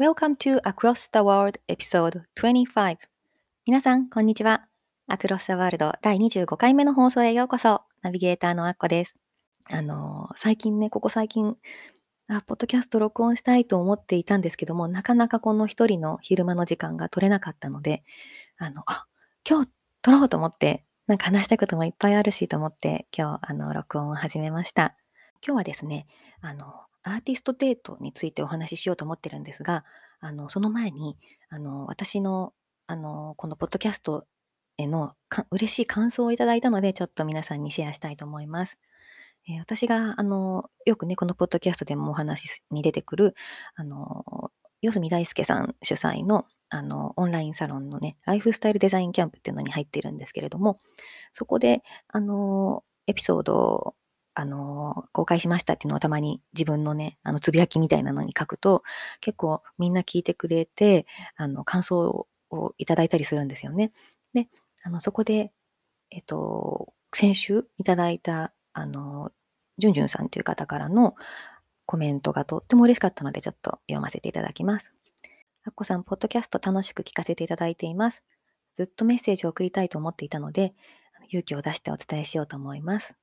Welcome to Across the World Episode 25皆さん、こんにちは。Across the World 第25回目の放送へようこそ。ナビゲーターのアッコです。あの、最近ね、ここ最近、あ、ポッドキャスト録音したいと思っていたんですけども、なかなかこの一人の昼間の時間が取れなかったので、あの、あ、今日撮ろうと思って、なんか話したこともいっぱいあるしと思って、今日、あの、録音を始めました。今日はですね、あの、アーティストデートについてお話ししようと思ってるんですが、あの、その前に、あの、私の、あの、このポッドキャストへのか嬉しい感想をいただいたので、ちょっと皆さんにシェアしたいと思います。えー、私が、あの、よくね、このポッドキャストでもお話に出てくる、あの、四住大輔さん主催の、あの、オンラインサロンのね、ライフスタイルデザインキャンプっていうのに入ってるんですけれども、そこで、あの、エピソードあの、公開しましたっていうのをたまに自分のね、あの、つぶやきみたいなのに書くと、結構みんな聞いてくれて、あの、感想をいただいたりするんですよね。で、あの、そこで、えっと、先週いただいた、あの、じゅんじゅんさんという方からのコメントがとっても嬉しかったので、ちょっと読ませていただきます。あっこさん、ポッドキャスト楽しく聞かせていただいています。ずっとメッセージを送りたいと思っていたので、勇気を出してお伝えしようと思います。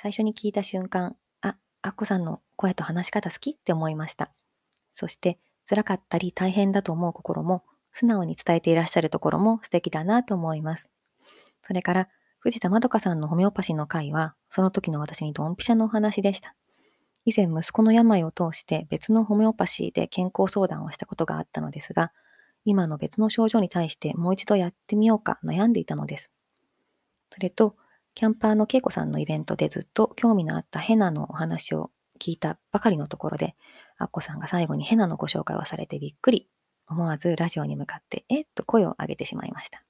最初に聞いた瞬間、あ、アッコさんの声と話し方好きって思いました。そして、辛かったり大変だと思う心も、素直に伝えていらっしゃるところも素敵だなと思います。それから、藤田まどかさんのホメオパシーの回は、その時の私にドンピシャのお話でした。以前息子の病を通して別のホメオパシーで健康相談をしたことがあったのですが、今の別の症状に対してもう一度やってみようか悩んでいたのです。それと、キャンパーの恵子さんのイベントでずっと興味のあったヘナのお話を聞いたばかりのところで、アッコさんが最後にヘナのご紹介をされてびっくり。思わずラジオに向かって、え？っと声を上げてしまいました。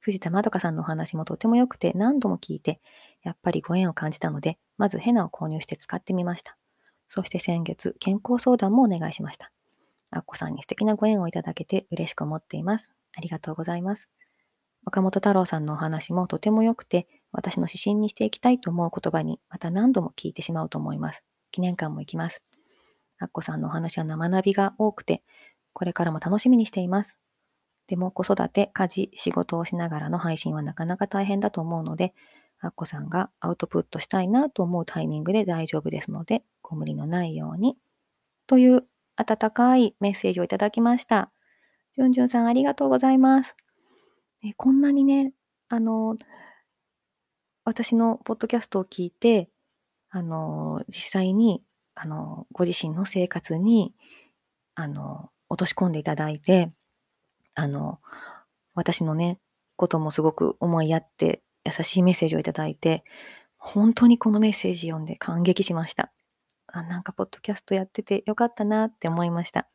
藤田まどかさんのお話もとても良くて何度も聞いて、やっぱりご縁を感じたので、まずヘナを購入して使ってみました。そして先月、健康相談もお願いしました。アッコさんに素敵なご縁をいただけて嬉しく思っています。ありがとうございます。岡本太郎さんのお話もとても良くて、私の指針にしていきたいと思う言葉にまた何度も聞いてしまうと思います。記念館も行きます。アッコさんのお話は生ナビが多くて、これからも楽しみにしています。でも子育て、家事、仕事をしながらの配信はなかなか大変だと思うので、アッコさんがアウトプットしたいなと思うタイミングで大丈夫ですので、ご無理のないように。という温かいメッセージをいただきました。じゅんじゅんさんありがとうございます。えこんなにね、あの、私のポッドキャストを聞いて、あの、実際に、あの、ご自身の生活に、あの、落とし込んでいただいて、あの、私のね、こともすごく思いやって、優しいメッセージをいただいて、本当にこのメッセージ読んで感激しました。あ、なんか、ポッドキャストやっててよかったなって思いました。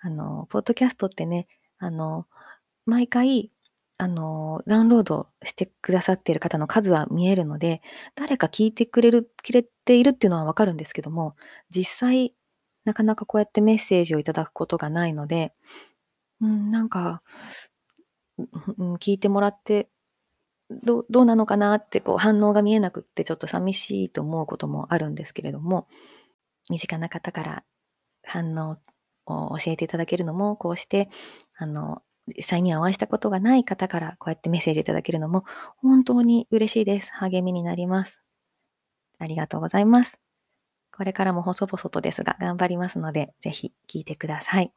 あの、ポッドキャストってね、あの、毎回、あの、ダウンロードしてくださっている方の数は見えるので、誰か聞いてくれる、くれているっていうのはわかるんですけども、実際、なかなかこうやってメッセージをいただくことがないので、うん、なんか、うん、聞いてもらってどどうなのかなってこう反応が見えなくってちょっと寂しいと思うこともあるんですけれども、身近な方から反応を教えていただけるのも、こうして、あの、実際にお会いしたことがない方からこうやってメッセージいただけるのも本当に嬉しいです。励みになります。ありがとうございます。これからも細々とですが頑張りますので、ぜひ聞いてください。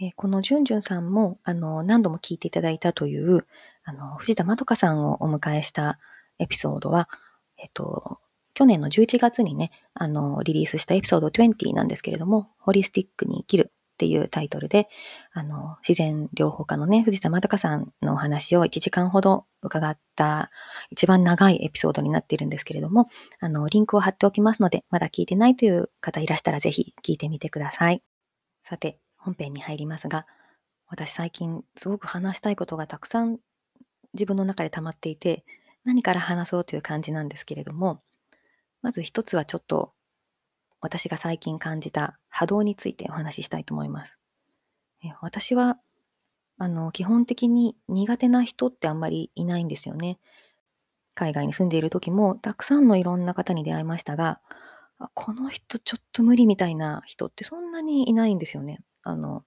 えー、このじゅんじゅんさんも、あの、何度も聞いていただいたという、あの、藤田まどかさんをお迎えしたエピソードは、えっと、去年の11月にね、あの、リリースしたエピソード20なんですけれども、ホリスティックに生きるっていうタイトルで、あの、自然療法家のね、藤田まどかさんのお話を1時間ほど伺った一番長いエピソードになっているんですけれども、あの、リンクを貼っておきますので、まだ聞いてないという方いらしたらぜひ聞いてみてください。さて、本編に入りますが、私最近すごく話したいことがたくさん自分の中で溜まっていて、何から話そうという感じなんですけれども、まず一つはちょっと私が最近感じた波動についてお話ししたいと思います。え私はあの基本的に苦手な人ってあんまりいないんですよね。海外に住んでいる時もたくさんのいろんな方に出会いましたが、この人ちょっと無理みたいな人ってそんなにいないんですよね。あの、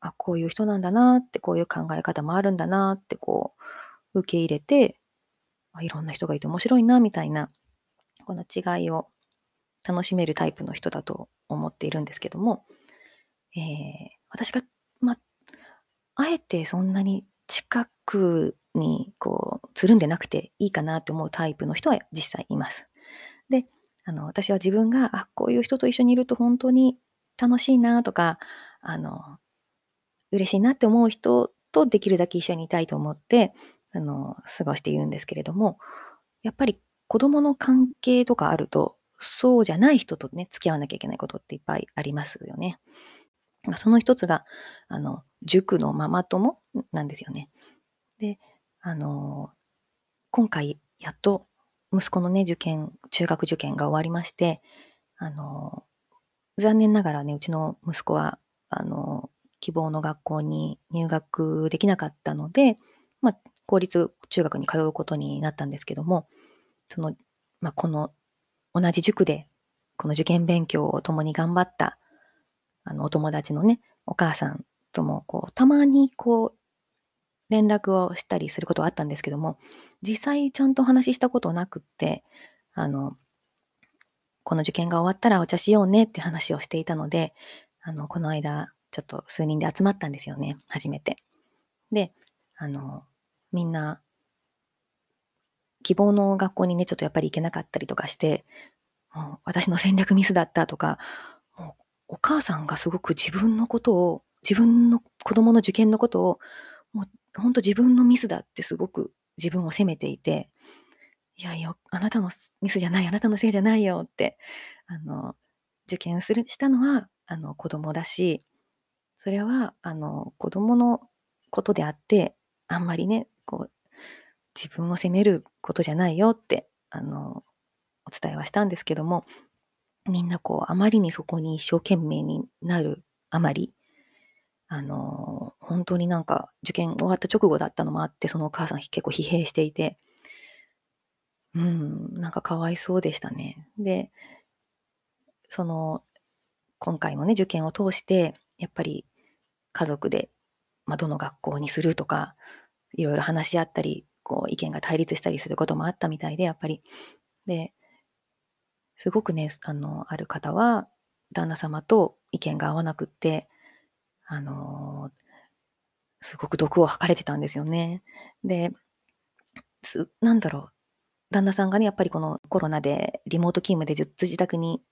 あ、こういう人なんだなって、こういう考え方もあるんだなってこう、受け入れて、いろんな人がいて面白いなみたいな、この違いを楽しめるタイプの人だと思っているんですけども、えー、私が、ま、あえてそんなに近くにこうつるんでなくていいかなって思うタイプの人は実際います。で、あの私は自分があこういう人と一緒にいると本当に楽しいなとかあの嬉しいなって思う人とできるだけ一緒にいたいと思ってあの過ごしているんですけれどもやっぱり子供の関係とかあるとそうじゃない人とね付き合わなきゃいけないことっていっぱいありますよね。その一つがあの塾のママ友なんですよね。であの今回やっと息子のね、受験、中学受験が終わりまして、あの、残念ながらね、うちの息子は、あの、希望の学校に入学できなかったので、まあ、公立中学に通うことになったんですけども、その、まあ、この同じ塾で、この受験勉強を共に頑張った、あの、お友達のね、お母さんとも、こう、たまに、こう、連絡をしたりすることはあったんですけども、実際ちゃんと話したことなくって、あの、この受験が終わったらお茶しようねって話をしていたので、あの、この間、ちょっと数人で集まったんですよね、初めて。で、あの、みんな、希望の学校にね、ちょっとやっぱり行けなかったりとかして、もう私の戦略ミスだったとか、もうお母さんがすごく自分のことを、自分の子供の受験のことを、もう本当自分のミスだってすごく自分を責めていて、いやいや、あなたのミスじゃない、あなたのせいじゃないよって、あの、受験する、したのは、あの、子供だし、それは、あの、子供のことであって、あんまりね、こう、自分を責めることじゃないよって、あの、お伝えはしたんですけども、みんなこう、あまりにそこに一生懸命になるあまり、あの、本当になんか受験終わった直後だったのもあって、そのお母さん結構疲弊していて、うん、なんかかわいそうでしたね。で、その、今回もね、受験を通して、やっぱり家族で、まあ、どの学校にするとか、いろいろ話し合ったり、こう、意見が対立したりすることもあったみたいで、やっぱり。で、すごくね、あの、ある方は、旦那様と意見が合わなくって、あの、すごく毒を吐かれてたんですよね。で、すなんだろう、旦那さんがね、やっぱりこのコロナでリモート勤務でずっと自宅に、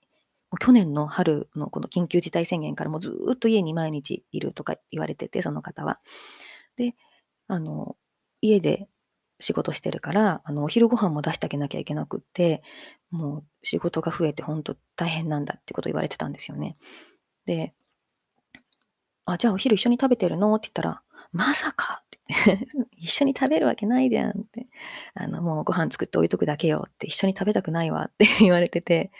去年の春のこの緊急事態宣言からもうずっと家に毎日いるとか言われてて、その方は。で、あの、家で仕事してるから、あの、お昼ご飯も出してあげなきゃいけなくって、もう仕事が増えて本当大変なんだってこと言われてたんですよね。で、あ、じゃあお昼一緒に食べてるの？って言ったら、まさか！って 一緒に食べるわけないじゃんって。あの、もうご飯作って置いとくだけよって、一緒に食べたくないわって 言われてて、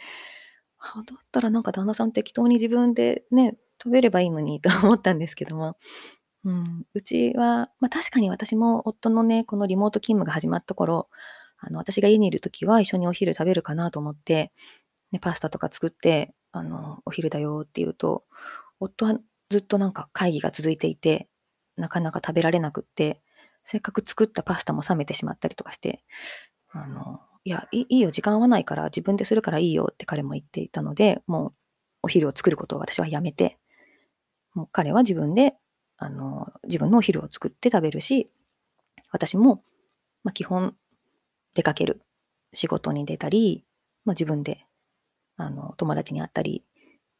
あだったらなんか旦那さん適当に自分でね、食べればいいのにと思ったんですけども、うん、うちは、まあ確かに私も夫のね、このリモート勤務が始まった頃、あの、私が家にいるときは一緒にお昼食べるかなと思って、ね、パスタとか作って、あの、お昼だよって言うと、夫はずっとなんか会議が続いていて、なかなか食べられなくって、せっかく作ったパスタも冷めてしまったりとかして、あの、いや、いいよ、時間合わないから自分でするからいいよって彼も言っていたので、もうお昼を作ることを私はやめて、もう彼は自分で、あの、自分のお昼を作って食べるし、私も、まあ、基本出かける。仕事に出たり、まあ、自分で、あの、友達に会ったり、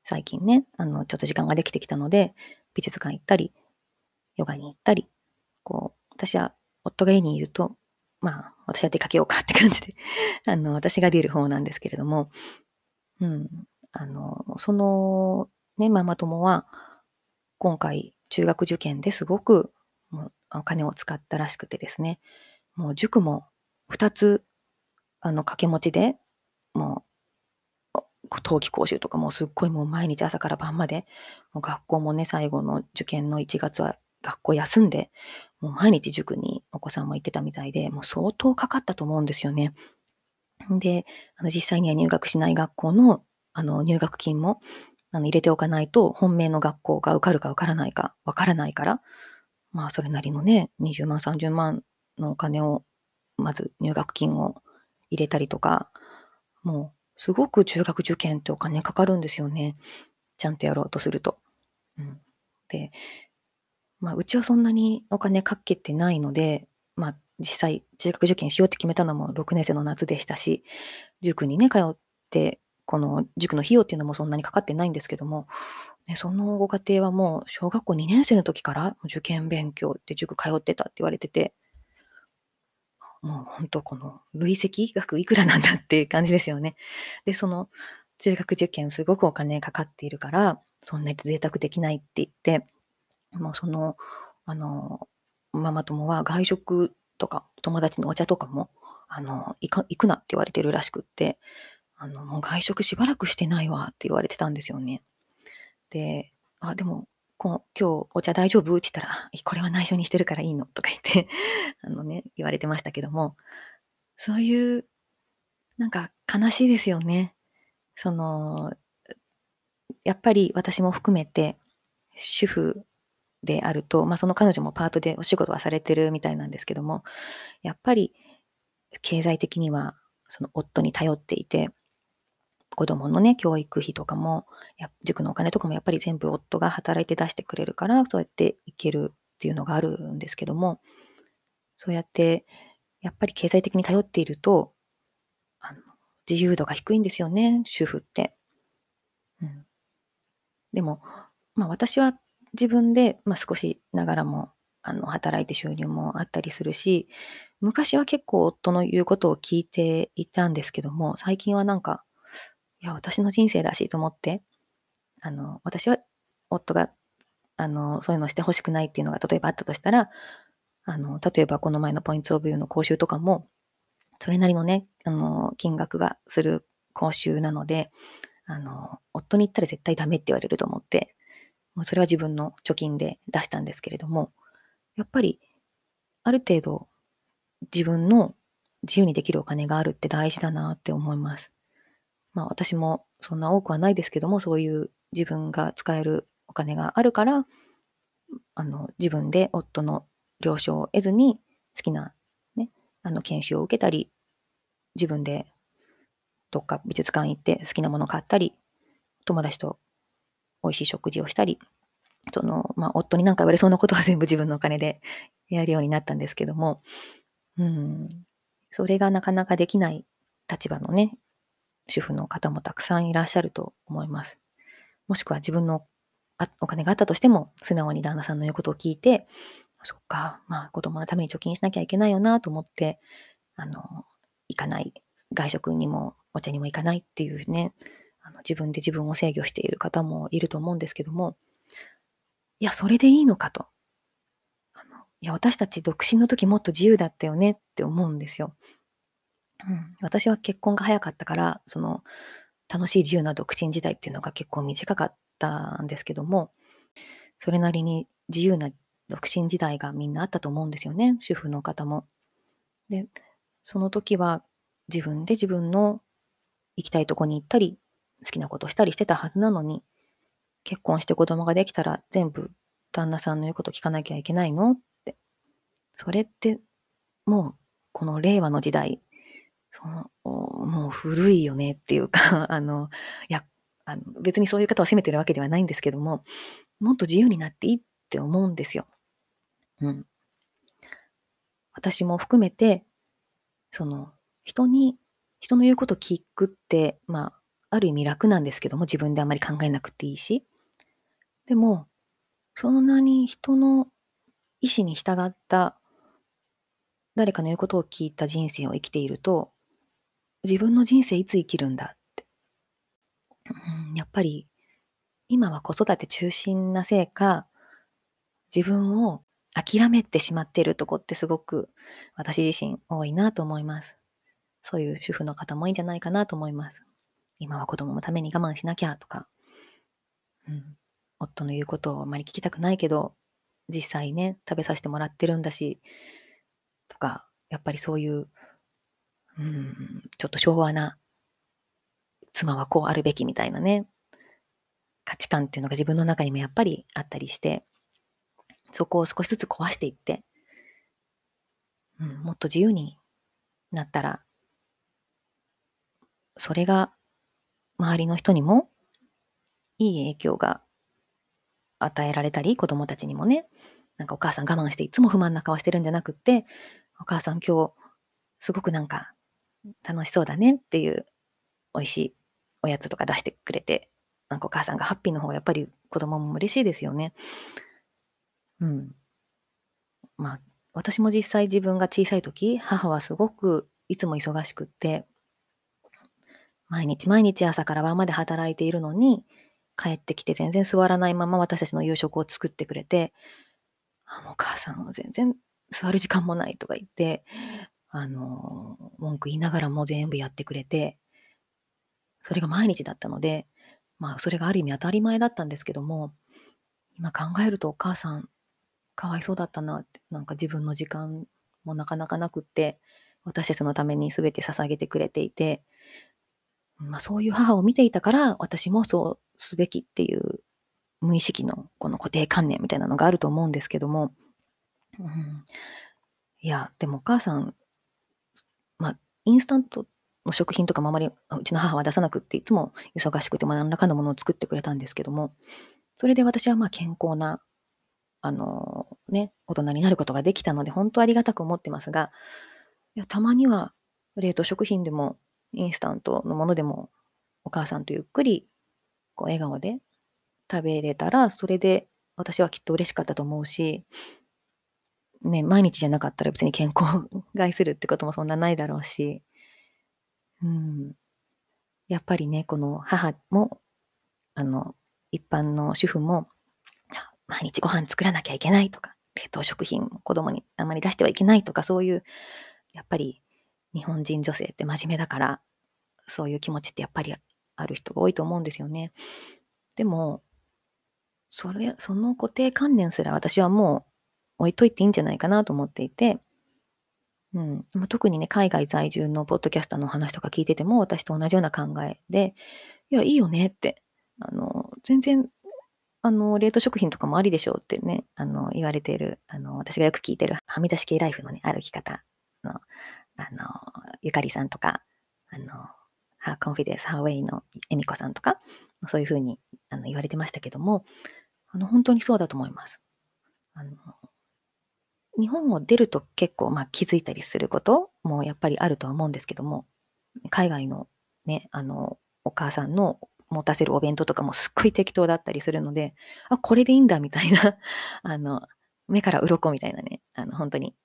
最近ね、あの、ちょっと時間ができてきたので、美術館行ったり、ヨガに行ったり、こう、私は夫が家にいると、まあ、私は出かけようかって感じで あの、私が出る方なんですけれども、うん、あの、その、ね、ママ友は、今回中学受験ですごくもうお金を使ったらしくてですね、もう塾も2つあの掛け持ちで、もう冬季講習とかもすっごいもう毎日朝から晩まで、もう学校もね、最後の受験の1月は学校休んで、もう毎日塾にお子さんも行ってたみたいで、もう相当かかったと思うんですよね。で、あの実際には入学しない学校のあの入学金もあの入れておかないと、本命の学校が受かるか受からないかわからないから、まあそれなりのね、20万、30万のお金を、まず入学金を入れたりとか、もうすごく中学受験ってお金かかるんですよね。ちゃんとやろうとすると。うん、で、まあうちはそんなにお金かけてないので、まあ実際中学受験しようって決めたのも6年生の夏でしたし、塾にね、通ってこの塾の費用っていうのもそんなにかかってないんですけども、ね、そのご家庭はもう小学校2年生の時から受験勉強って塾通ってたって言われてて、もう本当この累積額いくらなんだっていう感じですよね。で、その中学受験すごくお金かかっているから、そんなに贅沢できないって言って、もうその、あの、ママ友は外食とか友達のお茶とかも、あの、行か行くなって言われてるらしくって、あの、もう外食しばらくしてないわって言われてたんですよね。で、あ、でも、こ今日お茶大丈夫？って言ったら、これは内緒にしてるからいいのとか言って あのね、言われてましたけども、そういう、なんか悲しいですよね。その、やっぱり私も含めて、主婦であると、まあその彼女もパートでお仕事はされてるみたいなんですけども、やっぱり経済的にはその夫に頼っていて、子供のね、教育費とかも、や塾のお金とかもやっぱり全部夫が働いて出してくれるから、そうやっていけるっていうのがあるんですけども、そうやって、やっぱり経済的に頼っていると、あの自由度が低いんですよね、主婦って。うん、でも、まあ私は自分で、まあ、少しながらもあの働いて収入もあったりするし、昔は結構夫の言うことを聞いていたんですけども、最近はなんか、いや、私の人生だしと思って、あの、私は夫が、あの、そういうのしてほしくないっていうのが例えばあったとしたら、あの、例えばこの前のポイントオブユーの講習とかも、それなりのね、あの、金額がする講習なので、あの、夫に言ったら絶対ダメって言われると思って、もうそれは自分の貯金で出したんですけれども、やっぱり、ある程度、自分の自由にできるお金があるって大事だなって思います。まあ私もそんな多くはないですけども、そういう自分が使えるお金があるから、あの自分で夫の了承を得ずに好きな、ね、あの研修を受けたり、自分でどっか美術館行って好きなもの買ったり、友達と美味しい食事をしたり、その、まあ、夫に何か言われそうなことは全部自分のお金でやるようになったんですけども、うん、それがなかなかできない立場のね、主婦の方もたくさんいらっしゃると思います。もしくは自分のお金があったとしても、素直に旦那さんの言うことを聞いて、そっか、まあ子供のために貯金しなきゃいけないよなと思って、あの、行かない、外食にもお茶にも行かないっていうね、あの自分で自分を制御している方もいると思うんですけども、いや、それでいいのかと。いや、私たち独身の時もっと自由だったよねって思うんですよ。うん、私は結婚が早かったから、その楽しい自由な独身時代っていうのが結構短かったんですけども、それなりに自由な独身時代がみんなあったと思うんですよね、主婦の方も。で、その時は自分で自分の行きたいとこに行ったり、好きなことしたりしてたはずなのに、結婚して子供ができたら全部旦那さんの言うこと聞かなきゃいけないのって。それってもうこの令和の時代、そのもう古いよねっていうか あの、いや、あの別にそういう方を責めてるわけではないんですけども、もっと自由になっていいって思うんですよ。うん。私も含めて、その人に、人の言うこと聞くって、まあ、ある意味楽なんですけども、自分であまり考えなくていいし。でも、そんなに人の意思に従った誰かの言うことを聞いた人生を生きていると、自分の人生いつ生きるんだって。うん、やっぱり、今は子育て中心なせいか、自分を諦めてしまっているとこってすごく私自身多いなと思います。そういう主婦の方もいいんじゃないかなと思います。今は子供のために我慢しなきゃとか、うん、夫の言うことをあまり聞きたくないけど、実際ね、食べさせてもらってるんだし、とか、やっぱりそういう、うん、ちょっと昭和な、妻はこうあるべきみたいなね、価値観っていうのが自分の中にもやっぱりあったりして、そこを少しずつ壊していって、うん、もっと自由になったら、それが周りの人にも。いい影響が与えられたり、子供たちにもね、なんかお母さん我慢していつも不満な顔してるんじゃなくって、お母さん今日すごくなんか楽しそうだねっていう美味しいおやつとか出してくれて、なんかお母さんがハッピーの方がやっぱり子供も嬉しいですよね。うん。まあ、私も実際自分が小さい時、母はすごくいつも忙しくって、毎日毎日朝から晩まで働いているのに、帰ってきて全然座らないまま私たちの夕食を作ってくれて、あのお母さんは全然座る時間もないとか言って、あの、文句言いながらも全部やってくれて、それが毎日だったので、まあ、それがある意味当たり前だったんですけども、今考えるとお母さん、かわいそうだったなって、なんか自分の時間もなかなかなくって、私たちのために全て捧げてくれていて、まあ、そういう母を見ていたから、私もそうすべきっていう無意識のこの固定観念みたいなのがあると思うんですけども、うん、いや、でもお母さん、インスタントの食品とかもあまりうちの母は出さなくって、いつも忙しくても何らかのものを作ってくれたんですけども、それで私はまあ健康な、あのね、大人になることができたので、本当ありがたく思ってますが、いやたまには冷凍食品でもインスタントのものでもお母さんとゆっくりこう笑顔で食べれたら、それで私はきっと嬉しかったと思うし、ね、毎日じゃなかったら別に健康を 害するってこともそんなないだろうし、うん。やっぱりね、この母も、あの、一般の主婦も、毎日ご飯作らなきゃいけないとか、冷凍食品子供にあまり出してはいけないとか、そういう、やっぱり日本人女性って真面目だから、そういう気持ちってやっぱりある人が多いと思うんですよね。でも、それ、その固定観念すら私はもう置いといていいんじゃないかなと思っていて、うん、特にね、海外在住のポッドキャスターの話とか聞いてても、私と同じような考えで、いや、いいよねって、あの、全然、あの、冷凍食品とかもありでしょうってね、あの、言われている、あの、私がよく聞いてる、はみ出し系ライフのね、歩き方の、あの、ゆかりさんとか、あの、ハーコンフィデンス、ハーウェイのエミコさんとか、そういうふうにあの言われてましたけども、あの本当にそうだと思います。あの日本を出ると結構、まあ、気づいたりすることもやっぱりあるとは思うんですけども、海外のね、あの、お母さんの持たせるお弁当とかもすっごい適当だったりするので、あ、これでいいんだみたいな、あの、目から鱗みたいなね、あの、本当に、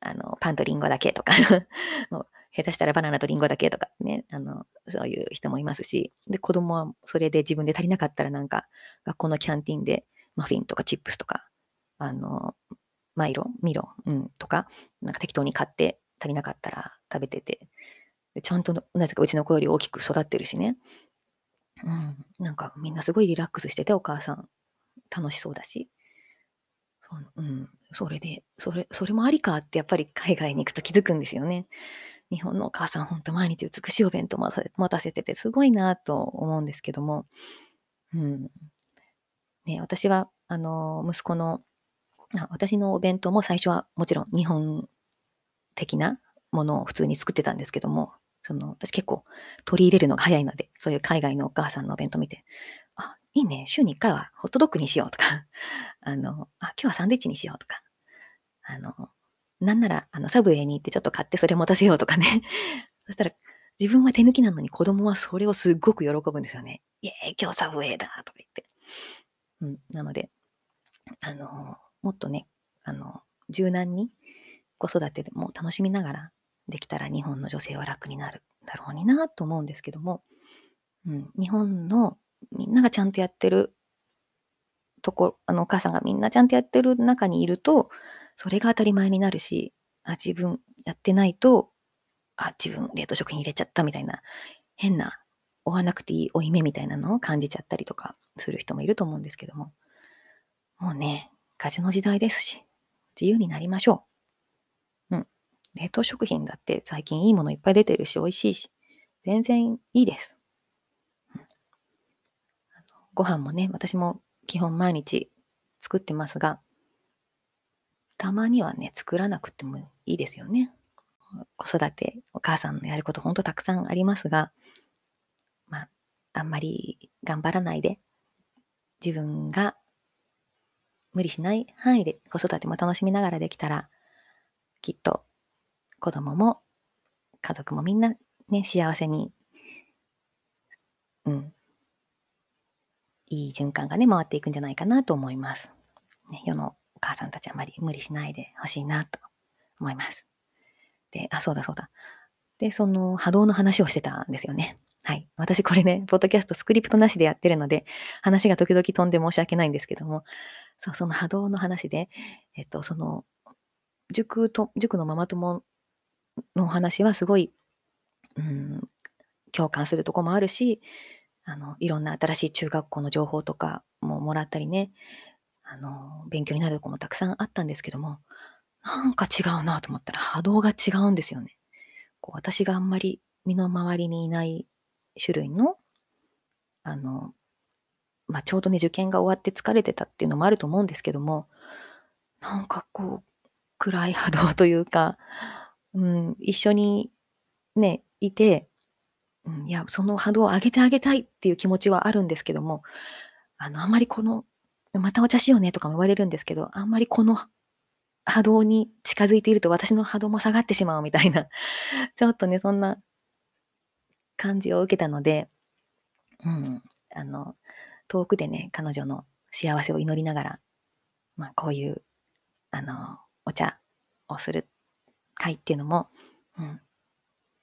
あの、パンとリンゴだけとか もう下手したらバナナとリンゴだけとかね、あの、そういう人もいますし、で、子供はそれで自分で足りなかったらなんか、学校のキャンティンでマフィンとかチップスとか、あの、マイロ、ミロ、うん、とか、なんか適当に買って足りなかったら食べてて、ちゃんとなぜかうちの子より大きく育ってるしね。うん、なんかみんなすごいリラックスしてて、お母さん楽しそうだし。そう、ん、それで、それ、それもありかってやっぱり 海外に行くと気づくんですよね。日本のお母さん、ほんと毎日美しいお弁当持たせててすごいなと思うんですけども、うん。ね、私は、あの、息子の、私のお弁当も最初はもちろん日本的なものを普通に作ってたんですけども、その、私結構取り入れるのが早いので、そういう海外のお母さんのお弁当見て、あ、いいね、週に1回はホットドッグにしようとか、あの、あ、今日はサンドイッチにしようとか、あの、なんなら、あの、サブウェイに行ってちょっと買ってそれ持たせようとかね。そしたら、自分は手抜きなのに子供はそれをすごく喜ぶんですよね。イェーイ、今日サブウェイだとか言って。うん、なので、あの、もっとね、あの、柔軟に子育てでも楽しみながらできたら日本の女性は楽になるだろうになと思うんですけども、うん、日本のみんながちゃんとやってるところ、あの、お母さんがみんなちゃんとやってる中にいると、それが当たり前になるし、あ、自分やってないと、あ、自分冷凍食品入れちゃったみたいな、変な、追わなくていい負い目みたいなのを感じちゃったりとかする人もいると思うんですけども、もうね、風の時代ですし、自由になりましょう。うん。冷凍食品だって最近いいものいっぱい出てるし、美味しいし、全然いいです。うん、ご飯もね、私も基本毎日作ってますが、たまにはね、作らなくてもいいですよね。子育て、お母さんのやることほんとたくさんありますが、まあ、あんまり頑張らないで、自分が無理しない範囲で子育ても楽しみながらできたら、きっと子供も家族もみんなね、幸せに、うん、いい循環がね、回っていくんじゃないかなと思います。ね、世のお母さんたちあまり無理しないでほしいなと思います。で、あ、そうだそうだ。で、その波動の話をしてたんですよね。はい。私これね、ポッドキャストスクリプトなしでやってるので、話が時々飛んで申し訳ないんですけども、そう、その波動の話で、えっと、その、塾と、塾のママ友のお話はすごい、うん、共感するとこもあるし、あの、いろんな新しい中学校の情報とかももらったりね、あの、勉強になるとこもたくさんあったんですけども、なんか違うなと思ったら波動が違うんですよね。こう私があんまり身の回りにいない種類の、あの、まあ、ちょうどね、受験が終わって疲れてたっていうのもあると思うんですけども、なんかこう、暗い波動というか、うん、一緒にね、いて、うん、いや、その波動を上げてあげたいっていう気持ちはあるんですけども、あの、あんまりこの、またお茶しようねとかも言われるんですけど、あんまりこの波動に近づいていると私の波動も下がってしまうみたいな、ちょっとね、そんな感じを受けたので、うん、あの、遠くでね、彼女の幸せを祈りながら、まあ、こういう、あの、お茶をする会っていうのも、うん、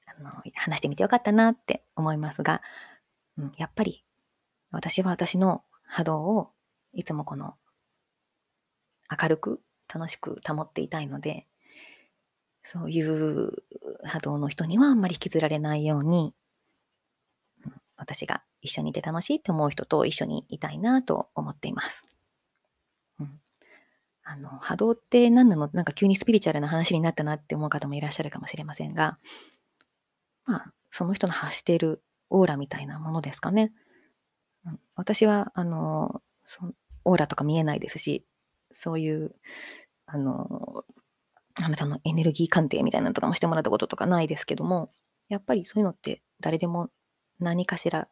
あの、話してみてよかったなって思いますが、うん、やっぱり、私は私の波動をいつもこの明るく楽しく保っていたいので、そういう波動の人にはあんまり引きずられないように、私が一緒にいて楽しいって思う人と一緒にいたいなと思っています。うん、あの波動って何なのなんか急にスピリチュアルな話になったなって思う方もいらっしゃるかもしれませんが、まあ、その人の発しているオーラみたいなものですかね。うん、私は、あの、そオーラとか見えないですし、そういう、あの、あなたのエネルギー鑑定みたいなのとかもしてもらったこととかないですけども、やっぱりそういうのって誰でも何かしら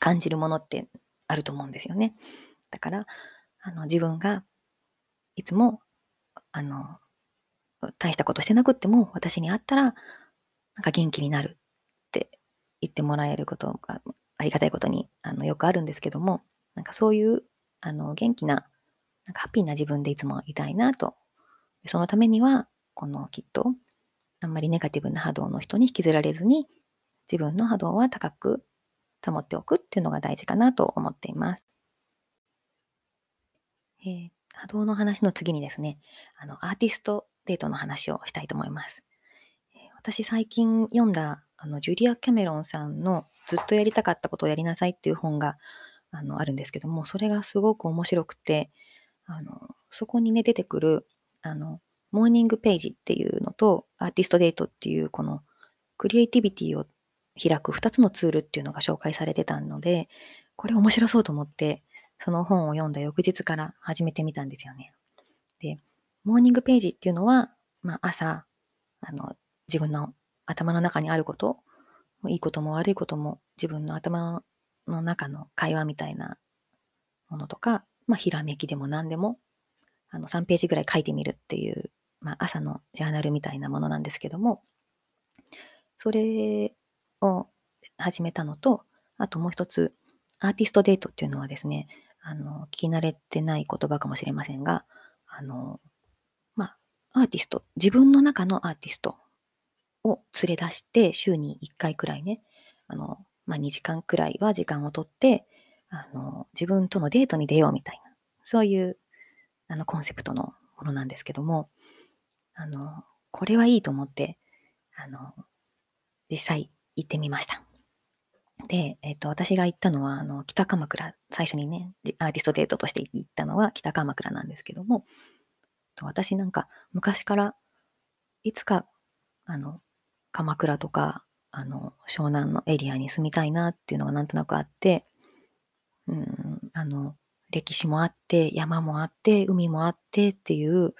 感じるものってあると思うんですよね。だから、あの自分がいつも、あの、大したことしてなくっても私に会ったら、なんか元気になるって言ってもらえることがありがたいことにあのよくあるんですけども、なんかそういうあの元気な、なんかハッピーな自分でいつもいたいなと。そのためには、このきっと、あんまりネガティブな波動の人に引きずられずに、自分の波動は高く保っておくっていうのが大事かなと思っています。えー、波動の話の次にですね、あの、アーティストデートの話をしたいと思います。えー、私最近読んだ、あの、ジュリア・キャメロンさんのずっとやりたかったことをやりなさいっていう本が、あの、あるんですけども、それがすごく面白くて、あの、そこにね、出てくる、あの、モーニングページっていうのと、アーティストデートっていう、この、クリエイティビティを開く2つのツールっていうのが紹介されてたので、これ面白そうと思って、その本を読んだ翌日から始めてみたんですよね。で、モーニングページっていうのは、まあ、朝、あの、自分の頭の中にあること、いいことも悪いことも自分の頭の中の会話みたいなものとか、まあ、ひらめきでも何でも、あの、3ページぐらい書いてみるっていう、まあ、朝のジャーナルみたいなものなんですけども、それを始めたのと、あともう一つ、アーティストデートっていうのはですね、あの、聞き慣れてない言葉かもしれませんが、あの、まあ、アーティスト、自分の中のアーティストを連れ出して、週に1回くらいね、あの、まあ、2時間くらいは時間をとって、あの、自分とのデートに出ようみたいな、そういうあのコンセプトのものなんですけども、あの、これはいいと思って、あの、実際行ってみました。で、えっ、と、私が行ったのは、あの、北鎌倉、最初にね、アーティストデートとして行ったのは北鎌倉なんですけども、私なんか昔からいつか、あの、鎌倉とか、あの、湘南のエリアに住みたいなっていうのがなんとなくあって、うん、あの、歴史もあって、山もあって、海もあってっていう、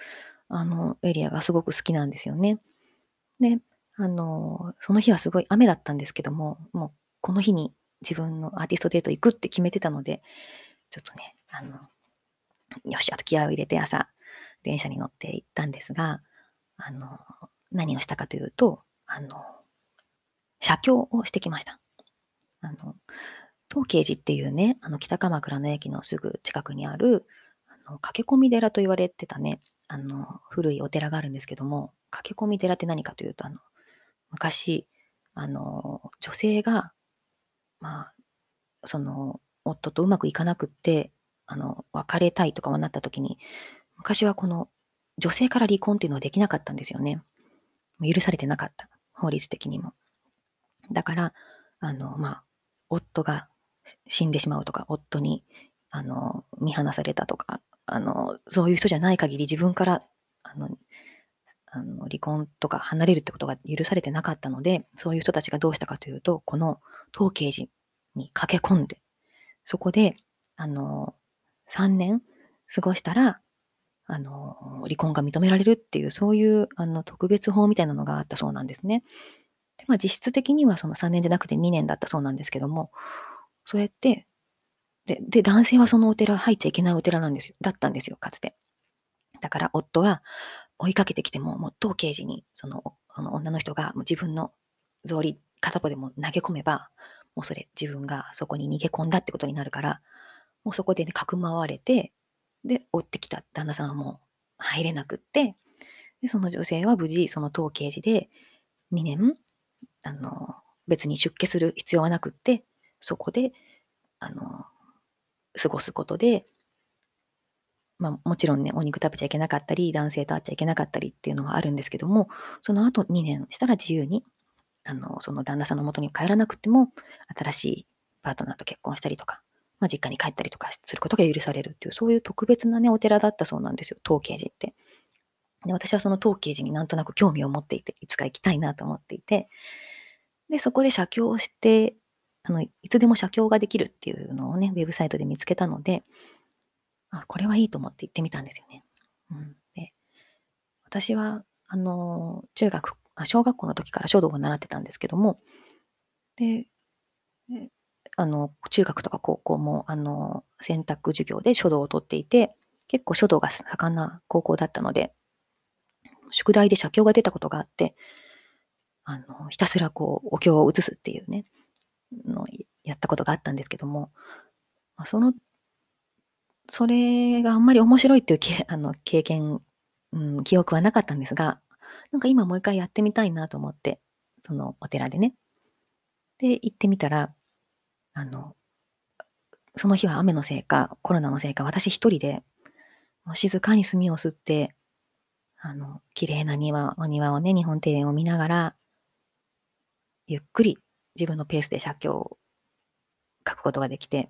あの、エリアがすごく好きなんですよね。で、あの、その日はすごい雨だったんですけども、もうこの日に自分のアーティストデート行くって決めてたので、ちょっとね、あの、よし、あと気合を入れて朝、電車に乗って行ったんですが、あの、何をしたかというと、あの、写経をしてきました。あの、東慶寺っていうね、あの北鎌倉の駅のすぐ近くにある、あの駆け込み寺と言われてたね、あの古いお寺があるんですけども、駆け込み寺って何かというと、あの昔、あの女性が、まあ、その夫とうまくいかなくって、あの別れたいとかはなった時に、昔はこの女性から離婚っていうのはできなかったんですよね。許されてなかった。法律的にも。だから、あの、まあ、夫が死んでしまうとか、夫に、あの、見放されたとか、あの、そういう人じゃない限り自分から、あの、あの離婚とか離れるってことが許されてなかったので、そういう人たちがどうしたかというと、この統計時に駆け込んで、そこで、あの、3年過ごしたら、あの、離婚が認められるっていう、そういうあの特別法みたいなのがあったそうなんですね。でまあ、実質的にはその3年じゃなくて2年だったそうなんですけども、そうやって、で、で男性はそのお寺入っちゃいけないお寺なんですよ、だったんですよ、かつて。だから夫は追いかけてきても、もう当刑事に、そのあの女の人がもう自分の草履片っぽでも投げ込めば、もうそれ自分がそこに逃げ込んだってことになるから、もうそこでね、かくまわれて、で、追ってきた。旦那さんはもう入れなくって、で、その女性は無事、その当刑事で2年、あの、別に出家する必要はなくって、そこで、あの、過ごすことで、まあもちろんね、お肉食べちゃいけなかったり、男性と会っちゃいけなかったりっていうのはあるんですけども、その後2年したら自由に、あの、その旦那さんの元に帰らなくても、新しいパートナーと結婚したりとか、まあ、実家に帰ったりとかすることが許されるっていう、そういう特別なね、お寺だったそうなんですよ、東慶寺って。で私はその東慶寺になんとなく興味を持っていて、いつか行きたいなと思っていて、で、そこで写経をして、あの、いつでも写経ができるっていうのをね、ウェブサイトで見つけたので、あ、これはいいと思って行ってみたんですよね。うん、で私は、あの、中学、あ小学校の時から書道を習ってたんですけども、で、あの、中学とか高校も、あの、選択授業で書道をとっていて、結構書道が盛んな高校だったので、宿題で写経が出たことがあって、あの、ひたすらこう、お経を写すっていうね、のやったことがあったんですけども、まあ、その、それがあんまり面白いっていうけ あの経験、うん、記憶はなかったんですが、なんか今もう一回やってみたいなと思って、そのお寺でね。で、行ってみたら、あの、その日は雨のせいか、コロナのせいか、私一人で、もう静かに墨を吸って、あの、綺麗な庭、お庭をね、日本庭園を見ながら、ゆっくり自分のペースで写経を書くことができて、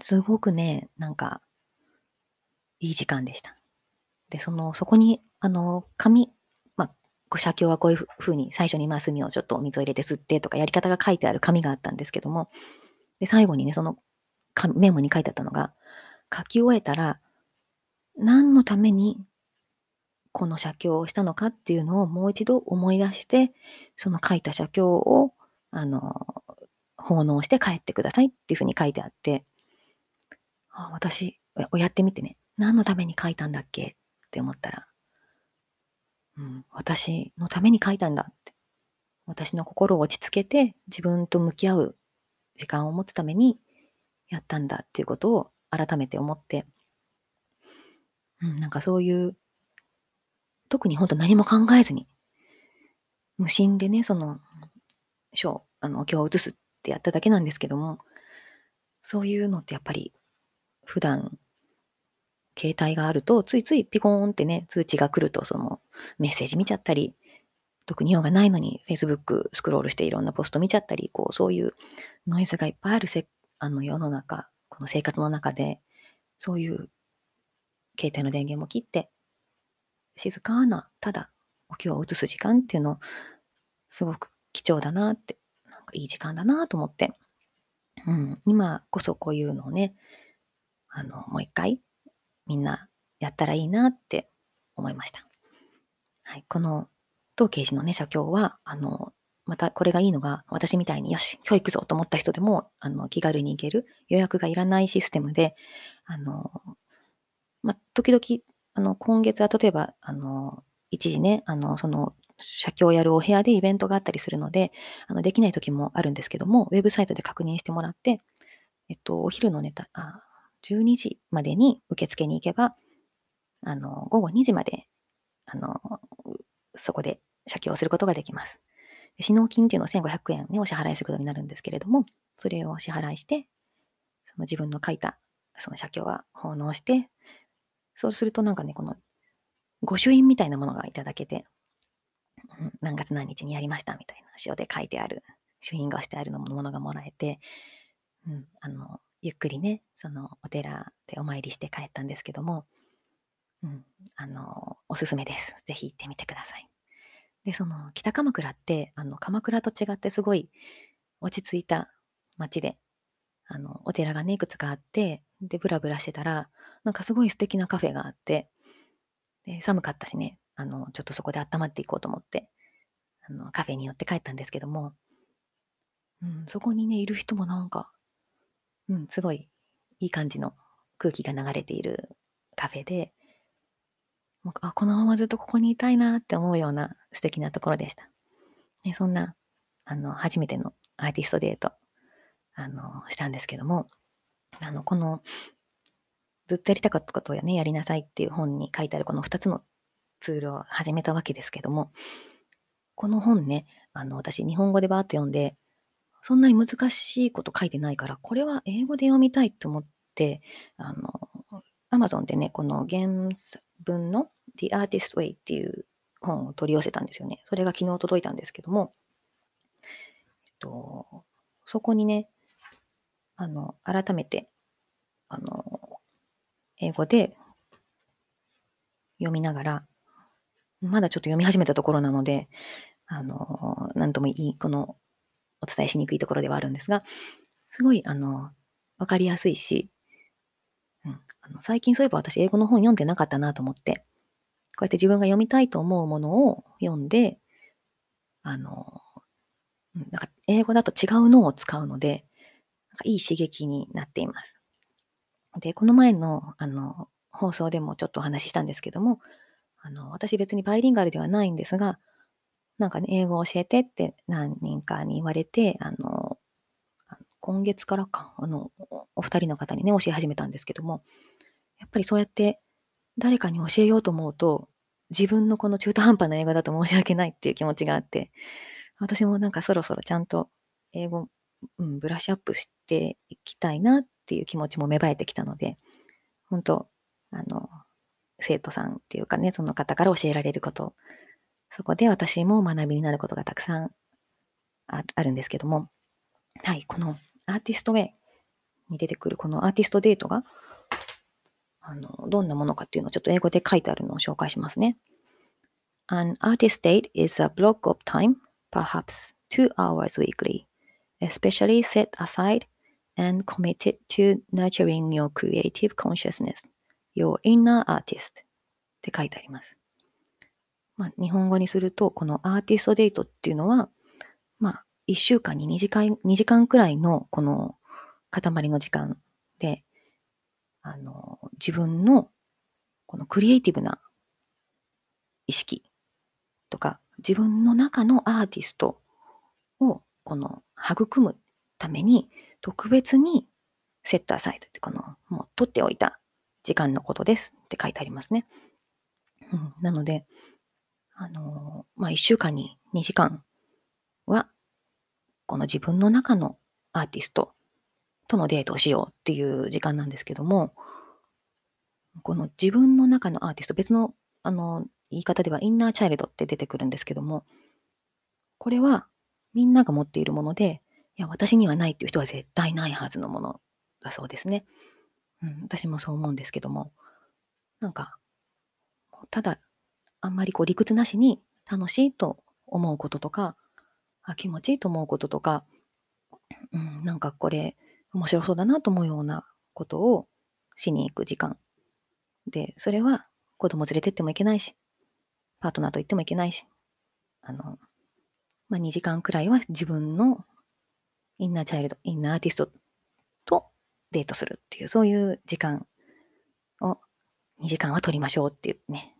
すごくね、なんか、いい時間でした。で、その、そこに、あの、紙、まあ、写経はこういうふうに、最初にまあ墨をちょっとお水を入れて吸ってとかやり方が書いてある紙があったんですけども、で、最後にね、そのメモに書いてあったのが、書き終えたら、何のためにこの写経をしたのかっていうのをもう一度思い出して、その書いた写経を、あの、奉納して帰ってくださいっていうふうに書いてあって、あ私、やってみてね、何のために書いたんだっけ？って思ったら、うん、私のために書いたんだって。私の心を落ち着けて自分と向き合う時間を持つためにやったんだっていうことを改めて思って、うん、なんかそういう、特に本当何も考えずに、無心でね、その、書、あの、今日移すってやっただけなんですけども、そういうのってやっぱり普段携帯があるとついついピコーンってね、通知が来るとそのメッセージ見ちゃったり、特に用がないのに Facebook スクロールしていろんなポスト見ちゃったり、こうそういうノイズがいっぱいあるせあの世の中、この生活の中で、そういう携帯の電源も切って、静かな、ただお経を移す時間っていうの、すごく貴重だなって、なんかいい時間だなと思って、うん、今こそこういうのをね、あの、もう一回みんなやったらいいなって思いました。はい、この当刑事のね、社協は、あの、またこれがいいのが、私みたいによし、今日行くぞと思った人でも、あの、気軽に行ける、予約がいらないシステムで、あの、ま時々、あの、今月は例えば、あの、一時ね、あの、その、社協をやるお部屋でイベントがあったりするので、あのできない時もあるんですけども、ウェブサイトで確認してもらって、えっと、お昼のネタ、あ12時までに受付に行けば、あの、午後2時まで、あの、そこで写経をすることができます。死納金っていうのを1500円ね、お支払いすることになるんですけれども、それをお支払いして、その自分の書いたその写経は奉納して、そうするとなんかね、この御朱印みたいなものがいただけて、うん、何月何日にやりましたみたいな塩で書いてある、朱印がしてあるのものがもらえて、うん、あの、ゆっくりね、そのお寺でお参りして帰ったんですけども、うん、あの、おすすめです。ぜひ行ってみてください。で、その北鎌倉って、あの、鎌倉と違ってすごい落ち着いた街で、あの、お寺がね、いくつかあって、で、ブラブラしてたら、なんかすごい素敵なカフェがあって、で寒かったしね、あの、ちょっとそこで温まっていこうと思って、あの、カフェに寄って帰ったんですけども、うん、そこにね、いる人もなんか、うん、すごいいい感じの空気が流れているカフェで、もうあこのままずっとここにいたいなって思うような素敵なところでした。ね、そんな、あの、初めてのアーティストデート、あの、したんですけども、あの、この、ずっとやりたかったことをね、やりなさいっていう本に書いてあるこの2つのツールを始めたわけですけども、この本ね、あの、私、日本語でバーッと読んで、そんなに難しいこと書いてないから、これは英語で読みたいと思って、あの、Amazon でね、この原文の The Artist Way っていう本を取り寄せたんですよね。それが昨日届いたんですけども、えっと、そこにね、あの、改めて、あの、英語で読みながら、まだちょっと読み始めたところなので、あの、なんともいい、この、お伝えしにくいところではあるんですが、すごい、あの、わかりやすいし、うん、あの最近そういえば私英語の本読んでなかったなと思って、こうやって自分が読みたいと思うものを読んで、あの、なんか英語だと違う脳を使うので、なんかいい刺激になっています。で、この前のあの放送でもちょっとお話ししたんですけども、あの私別にバイリンガルではないんですが、なんかね、英語教えてって何人かに言われて、あの、今月からか、あの、お二人の方にね、教え始めたんですけども、やっぱりそうやって誰かに教えようと思うと、自分のこの中途半端な英語だと申し訳ないっていう気持ちがあって、私もなんかそろそろちゃんと英語、うん、ブラッシュアップしていきたいなっていう気持ちも芽生えてきたので、本当あの、生徒さんっていうかね、その方から教えられること、そこで私も学びになることがたくさんあるんですけども、はい、このアーティストウェイに出てくるこのアーティストデートが、あの、どんなものかっていうのをちょっと英語で書いてあるのを紹介しますね。An artist date is a block of time, perhaps two hours weekly, especially set aside and committed to nurturing your creative consciousness, your inner artist って書いてあります。まあ、日本語にすると、このアーティストデートっていうのは、まあ、1週間に2時間 ,2 時間くらいのこの塊の時間で、あの、自分のこのクリエイティブな意識とか、自分の中のアーティストをこの育むために特別にセットアサイドってこのもう取っておいた時間のことですって書いてありますね。なので、あのまあ、1週間に2時間はこの自分の中のアーティストとのデートをしようっていう時間なんですけども、この自分の中のアーティスト、別のあの言い方ではインナーチャイルドって出てくるんですけども、これはみんなが持っているもので、いや、私にはないっていう人は絶対ないはずのものだそうですね。うん、私もそう思うんですけども、なんか、ただ、あんまりこう理屈なしに楽しいと思うこととか、あ気持ちいいと思うこととか、うん、なんかこれ面白そうだなと思うようなことをしに行く時間。で、それは子供連れてってもいけないし、パートナーと行ってもいけないし、あの、まあ、2時間くらいは自分のインナーチャイルド、インナーアーティストとデートするっていう、そういう時間を2時間は取りましょうっていうね、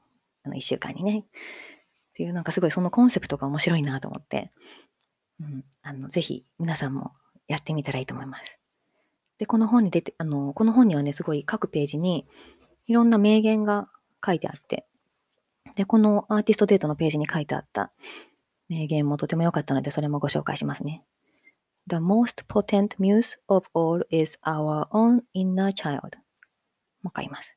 あの1週間にね。っていう、なんかすごいそのコンセプトが面白いなと思って、うん、あの、ぜひ皆さんもやってみたらいいと思います。で、この本に出て、あの、この本にはね、すごい各ページにいろんな名言が書いてあって、で、このアーティストデートのページに書いてあった名言もとても良かったので、それもご紹介しますね。The most potent muse of all is our own inner child. もう一回言います。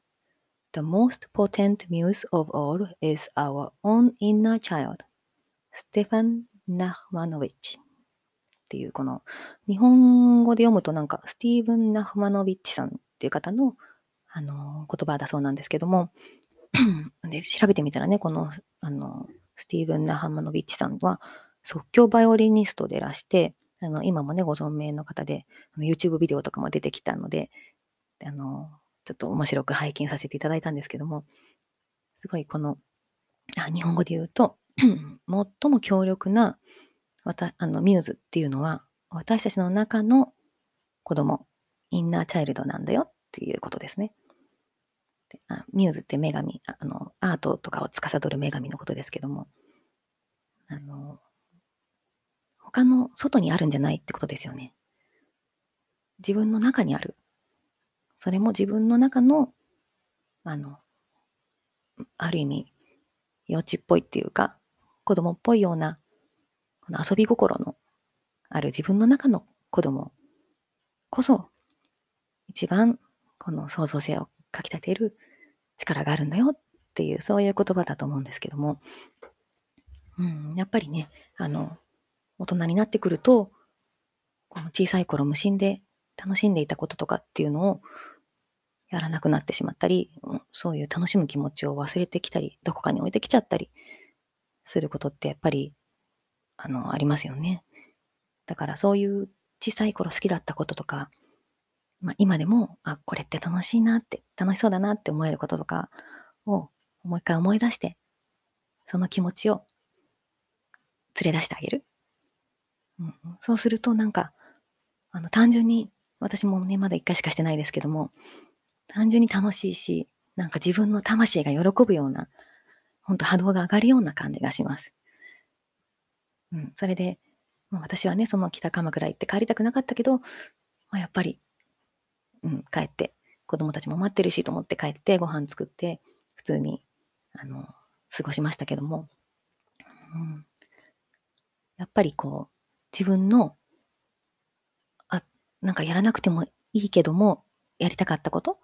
The most potent muse of all is our own inner child. ステファン・ナフマノビッチ。っていう、この、日本語で読むとなんか、スティーブン・ナフマノビッチさんっていう方の、あの、言葉だそうなんですけども、で、調べてみたらね、この、あの、スティーブン・ナハマノビッチさんは、即興バイオリニストでらして、あの、今もね、ご存命の方で、YouTube ビデオとかも出てきたので、あの、ちょっと面白く拝見させていただいたんですけども、すごいこの、あ日本語で言うと、最も強力なわたあのミューズっていうのは、私たちの中の子供、インナーチャイルドなんだよっていうことですね。あミューズって女神あの、アートとかを司る女神のことですけども、あの、他の外にあるんじゃないってことですよね。自分の中にあるそれも自分の中の、あの、ある意味、幼稚っぽいっていうか、子供っぽいような、この遊び心のある自分の中の子供こそ、一番この創造性をかきたてる力があるんだよっていう、そういう言葉だと思うんですけども、うん、やっぱりね、あの、大人になってくると、この小さい頃無心で楽しんでいたこととかっていうのをやらなくなってしまったり、そういう楽しむ気持ちを忘れてきたり、どこかに置いてきちゃったりすることってやっぱり、あの、ありますよね。だからそういう小さい頃好きだったこととか、まあ、今でも、あ、これって楽しいなって、楽しそうだなって思えることとかをもう一回思い出して、その気持ちを連れ出してあげる。うん、そうするとなんか、あの、単純に、私もね、まだ一回しかしてないですけども、単純に楽しいし、なんか自分の魂が喜ぶような、ほんと波動が上がるような感じがします。うん、それで、まあ、私はね、その北鎌倉行って帰りたくなかったけど、まあ、やっぱり、うん、帰って、子供たちも待ってるしと思って帰ってご飯作って、普通に、あの、過ごしましたけども、うん、やっぱりこう、自分の、あ、なんかやらなくてもいいけども、やりたかったこと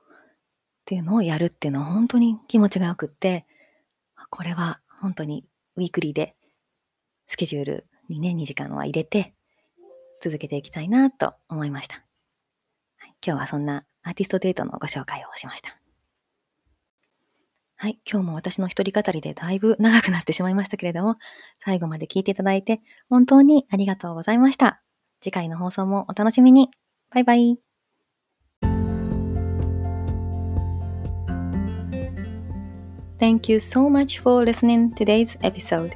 っていうのをやるっていうのは本当に気持ちがよくって、これは本当にウィークリーでスケジュールにね、2時間は入れて続けていきたいなと思いました。はい、今日はそんなアーティストデートのご紹介をしました。はい、今日も私の一人語りでだいぶ長くなってしまいましたけれども、最後まで聞いていただいて本当にありがとうございました。次回の放送もお楽しみに。バイバイ。Thank you so much for listening today's episode.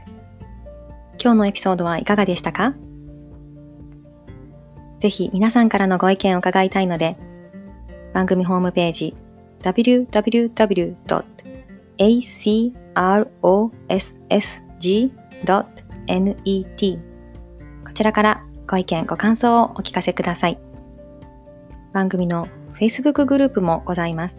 今日のエピソードはいかがでしたか？ぜひ皆さんからのご意見を伺いたいので、番組ホームページ www.acrossg.net こちらからご意見、ご感想をお聞かせください。番組の Facebook グループもございます。